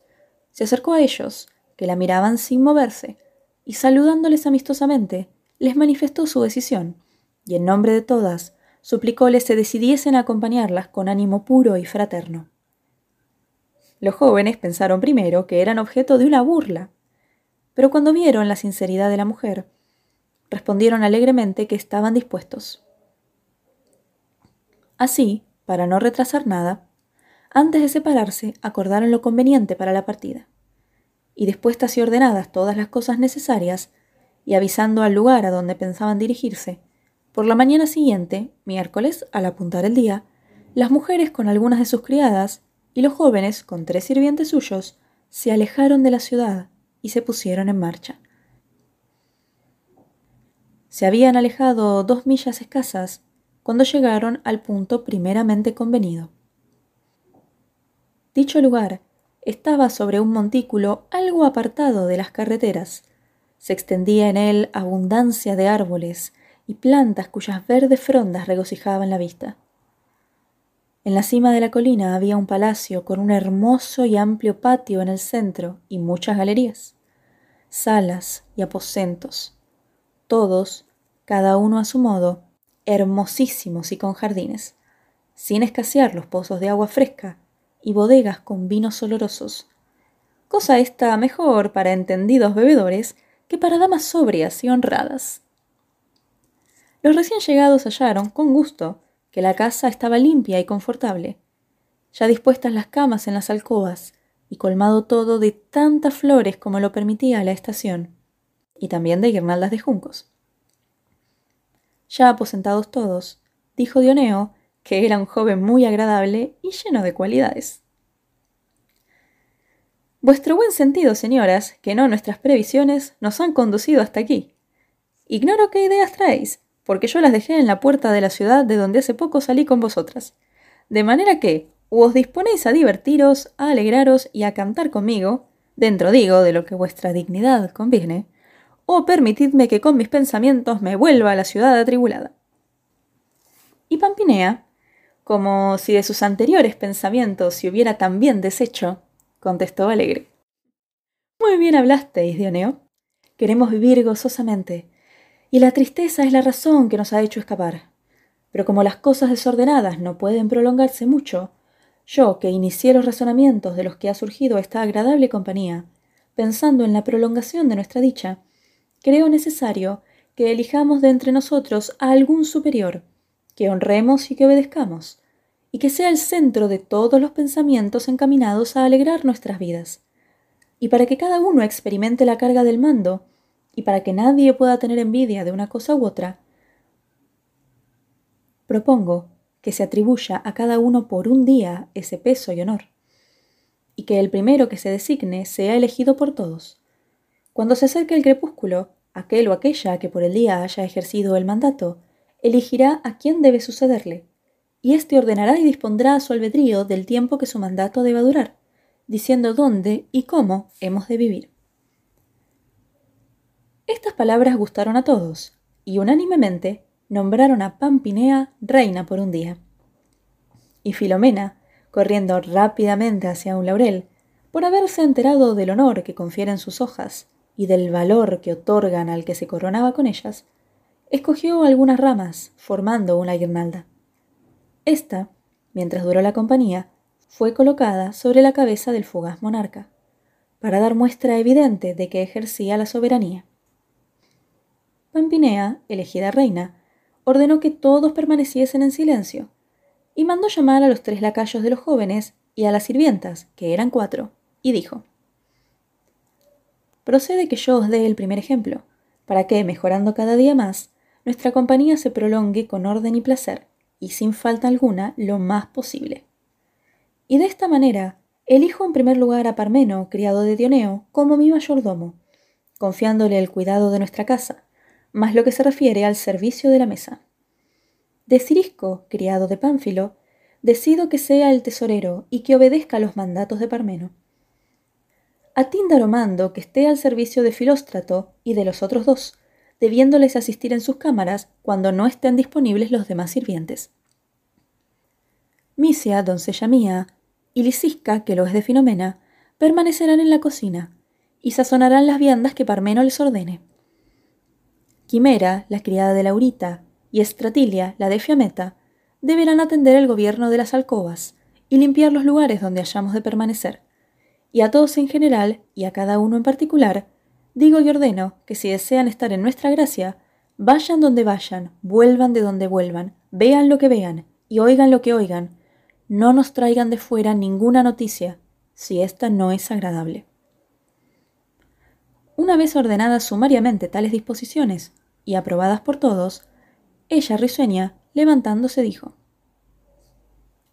Se acercó a ellos, que la miraban sin moverse, y saludándoles amistosamente, les manifestó su decisión, y en nombre de todas, suplicóles se decidiesen a acompañarlas con ánimo puro y fraterno. Los jóvenes pensaron primero que eran objeto de una burla, pero cuando vieron la sinceridad de la mujer, respondieron alegremente que estaban dispuestos. Así, para no retrasar nada, antes de separarse acordaron lo conveniente para la partida, y dispuestas y ordenadas todas las cosas necesarias, y avisando al lugar a donde pensaban dirigirse, por la mañana siguiente, miércoles, al apuntar el día, las mujeres con algunas de sus criadas y los jóvenes, con tres sirvientes suyos, se alejaron de la ciudad y se pusieron en marcha. Se habían alejado dos millas escasas cuando llegaron al punto primeramente convenido. Dicho lugar estaba sobre un montículo algo apartado de las carreteras. Se extendía en él abundancia de árboles y plantas cuyas verdes frondas regocijaban la vista. En la cima de la colina había un palacio con un hermoso y amplio patio en el centro y muchas galerías, salas y aposentos, todos, cada uno a su modo, hermosísimos y con jardines, sin escasear los pozos de agua fresca y bodegas con vinos olorosos, cosa esta mejor para entendidos bebedores que para damas sobrias y honradas. Los recién llegados hallaron, con gusto, que la casa estaba limpia y confortable, ya dispuestas las camas en las alcobas y colmado todo de tantas flores como lo permitía la estación, y también de guirnaldas de juncos. Ya aposentados todos, dijo Dioneo que era un joven muy agradable y lleno de cualidades. Vuestro buen sentido, señoras, que no nuestras previsiones, nos han conducido hasta aquí. Ignoro qué ideas traéis, porque yo las dejé en la puerta de la ciudad de donde hace poco salí con vosotras. De manera que, o os disponéis a divertiros, a alegraros y a cantar conmigo, dentro digo de lo que vuestra dignidad conviene, o permitidme que con mis pensamientos me vuelva a la ciudad atribulada. Y Pampinea, como si de sus anteriores pensamientos se hubiera también deshecho, contestó alegre. Muy bien hablasteis, Dioneo. Queremos vivir gozosamente, y la tristeza es la razón que nos ha hecho escapar. Pero como las cosas desordenadas no pueden prolongarse mucho, yo, que inicié los razonamientos de los que ha surgido esta agradable compañía, pensando en la prolongación de nuestra dicha, creo necesario que elijamos de entre nosotros a algún superior, que honremos y que obedezcamos, y que sea el centro de todos los pensamientos encaminados a alegrar nuestras vidas. Y para que cada uno experimente la carga del mando, y para que nadie pueda tener envidia de una cosa u otra, propongo que se atribuya a cada uno por un día ese peso y honor, y que el primero que se designe sea elegido por todos. Cuando se acerque el crepúsculo, aquel o aquella que por el día haya ejercido el mandato, elegirá a quién debe sucederle, y éste ordenará y dispondrá a su albedrío del tiempo que su mandato deba durar, diciendo dónde y cómo hemos de vivir. Estas palabras gustaron a todos, y unánimemente nombraron a Pampinea reina por un día. Y Filomena, corriendo rápidamente hacia un laurel, por haberse enterado del honor que confieren sus hojas y del valor que otorgan al que se coronaba con ellas, escogió algunas ramas, formando una guirnalda. Esta, mientras duró la compañía, fue colocada sobre la cabeza del fugaz monarca, para dar muestra evidente de que ejercía la soberanía. Pampinea, elegida reina, ordenó que todos permaneciesen en silencio, y mandó llamar a los tres lacayos de los jóvenes y a las sirvientas, que eran cuatro, y dijo Procede que yo os dé el primer ejemplo, para que, mejorando cada día más, nuestra compañía se prolongue con orden y placer, y sin falta alguna, lo más posible. Y de esta manera, elijo en primer lugar a Parmeno, criado de Dioneo, como mi mayordomo, confiándole el cuidado de nuestra casa, más lo que se refiere al servicio de la mesa. De Cirisco, criado de Pánfilo, decido que sea el tesorero y que obedezca los mandatos de Parmeno. A Tíndaro mando que esté al servicio de Filóstrato y de los otros dos, debiéndoles asistir en sus cámaras cuando no estén disponibles los demás sirvientes. Misia, doncella mía, y Licisca, que lo es de Filomena, permanecerán en la cocina y sazonarán las viandas que Parmeno les ordene. Quimera, la criada de Laurita, y Estratilia, la de Fiameta, deberán atender el gobierno de las alcobas y limpiar los lugares donde hayamos de permanecer. Y a todos en general, y a cada uno en particular, digo y ordeno que si desean estar en nuestra gracia, vayan donde vayan, vuelvan de donde vuelvan, vean lo que vean y oigan lo que oigan, no nos traigan de fuera ninguna noticia, si ésta no es agradable. Una vez ordenadas sumariamente tales disposiciones, y aprobadas por todos, ella risueña, levantándose, dijo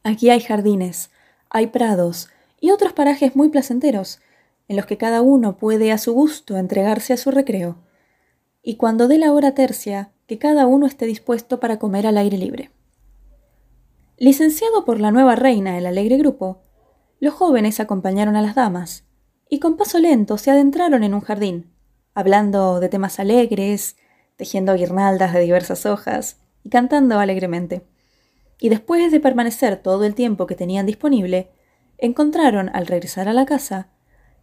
Aquí hay jardines, hay prados y otros parajes muy placenteros, en los que cada uno puede a su gusto entregarse a su recreo, y cuando dé la hora tercia, que cada uno esté dispuesto para comer al aire libre. Licenciado por la nueva reina el alegre grupo, los jóvenes acompañaron a las damas, y con paso lento se adentraron en un jardín, hablando de temas alegres, tejiendo guirnaldas de diversas hojas y cantando alegremente. Y después de permanecer todo el tiempo que tenían disponible, encontraron al regresar a la casa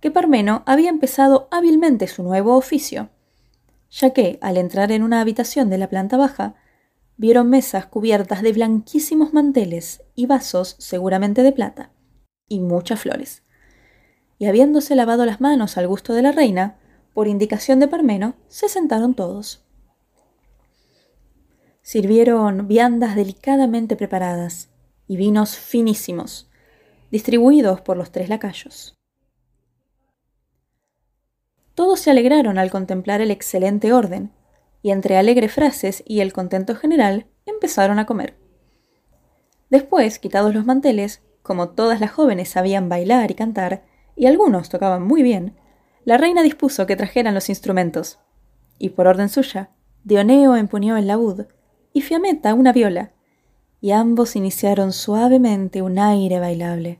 que Parmeno había empezado hábilmente su nuevo oficio, ya que, al entrar en una habitación de la planta baja, vieron mesas cubiertas de blanquísimos manteles y vasos seguramente de plata, y muchas flores. Y habiéndose lavado las manos al gusto de la reina, por indicación de Parmeno, se sentaron todos. Sirvieron viandas delicadamente preparadas y vinos finísimos, distribuidos por los tres lacayos. Todos se alegraron al contemplar el excelente orden, y entre alegres frases y el contento general empezaron a comer. Después, quitados los manteles, como todas las jóvenes sabían bailar y cantar, y algunos tocaban muy bien, la reina dispuso que trajeran los instrumentos, y por orden suya, Dioneo empuñó el laúd y Fiametta una viola, y ambos iniciaron suavemente un aire bailable.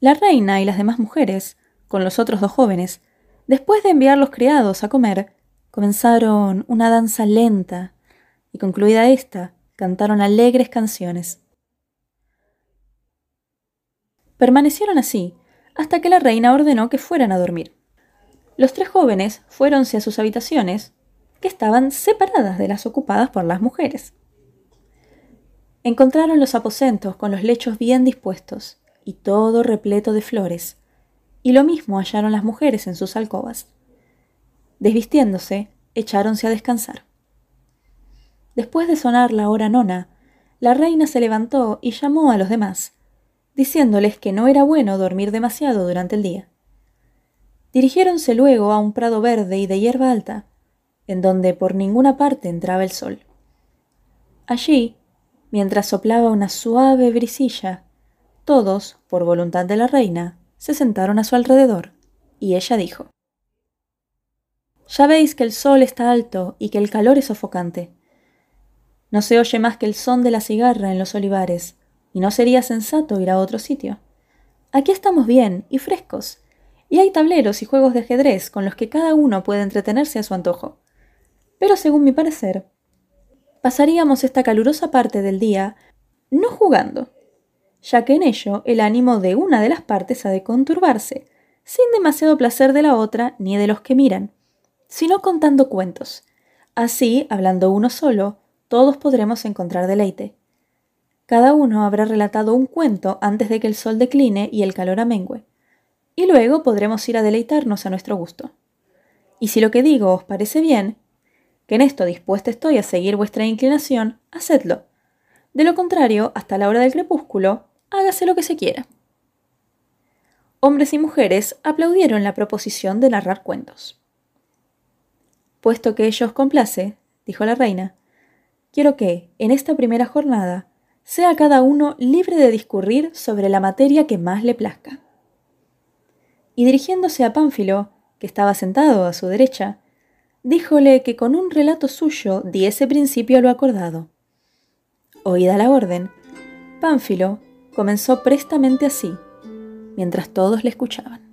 La reina y las demás mujeres, con los otros dos jóvenes, Después de enviar los criados a comer, comenzaron una danza lenta y concluida esta, cantaron alegres canciones. Permanecieron así hasta que la reina ordenó que fueran a dormir. Los tres jóvenes fuéronse a sus habitaciones, que estaban separadas de las ocupadas por las mujeres. Encontraron los aposentos con los lechos bien dispuestos y todo repleto de flores, y lo mismo hallaron las mujeres en sus alcobas. Desvistiéndose, echáronse a descansar. Después de sonar la hora nona, la reina se levantó y llamó a los demás, diciéndoles que no era bueno dormir demasiado durante el día. Dirigiéronse luego a un prado verde y de hierba alta, en donde por ninguna parte entraba el sol. Allí, mientras soplaba una suave brisilla, todos, por voluntad de la reina, se sentaron a su alrededor, y ella dijo, Ya veis que el sol está alto y que el calor es sofocante. No se oye más que el son de la cigarra en los olivares, y no sería sensato ir a otro sitio. Aquí estamos bien y frescos, y hay tableros y juegos de ajedrez con los que cada uno puede entretenerse a su antojo. Pero según mi parecer, pasaríamos esta calurosa parte del día no jugando, ya que en ello el ánimo de una de las partes ha de conturbarse, sin demasiado placer de la otra ni de los que miran, sino contando cuentos. Así, hablando uno solo, todos podremos encontrar deleite. Cada uno habrá relatado un cuento antes de que el sol decline y el calor amengüe, y luego podremos ir a deleitarnos a nuestro gusto. Y si lo que digo os parece bien, que en esto dispuesta estoy a seguir vuestra inclinación, hacedlo. De lo contrario, hasta la hora del crepúsculo, hágase lo que se quiera. Hombres y mujeres aplaudieron la proposición de narrar cuentos. Puesto que ello os complace, dijo la reina, quiero que, en esta primera jornada, sea cada uno libre de discurrir sobre la materia que más le plazca. Y dirigiéndose a Pánfilo, que estaba sentado a su derecha, díjole que con un relato suyo diese principio a lo acordado. Oída la orden, Pánfilo Comenzó prestamente así, mientras todos le escuchaban.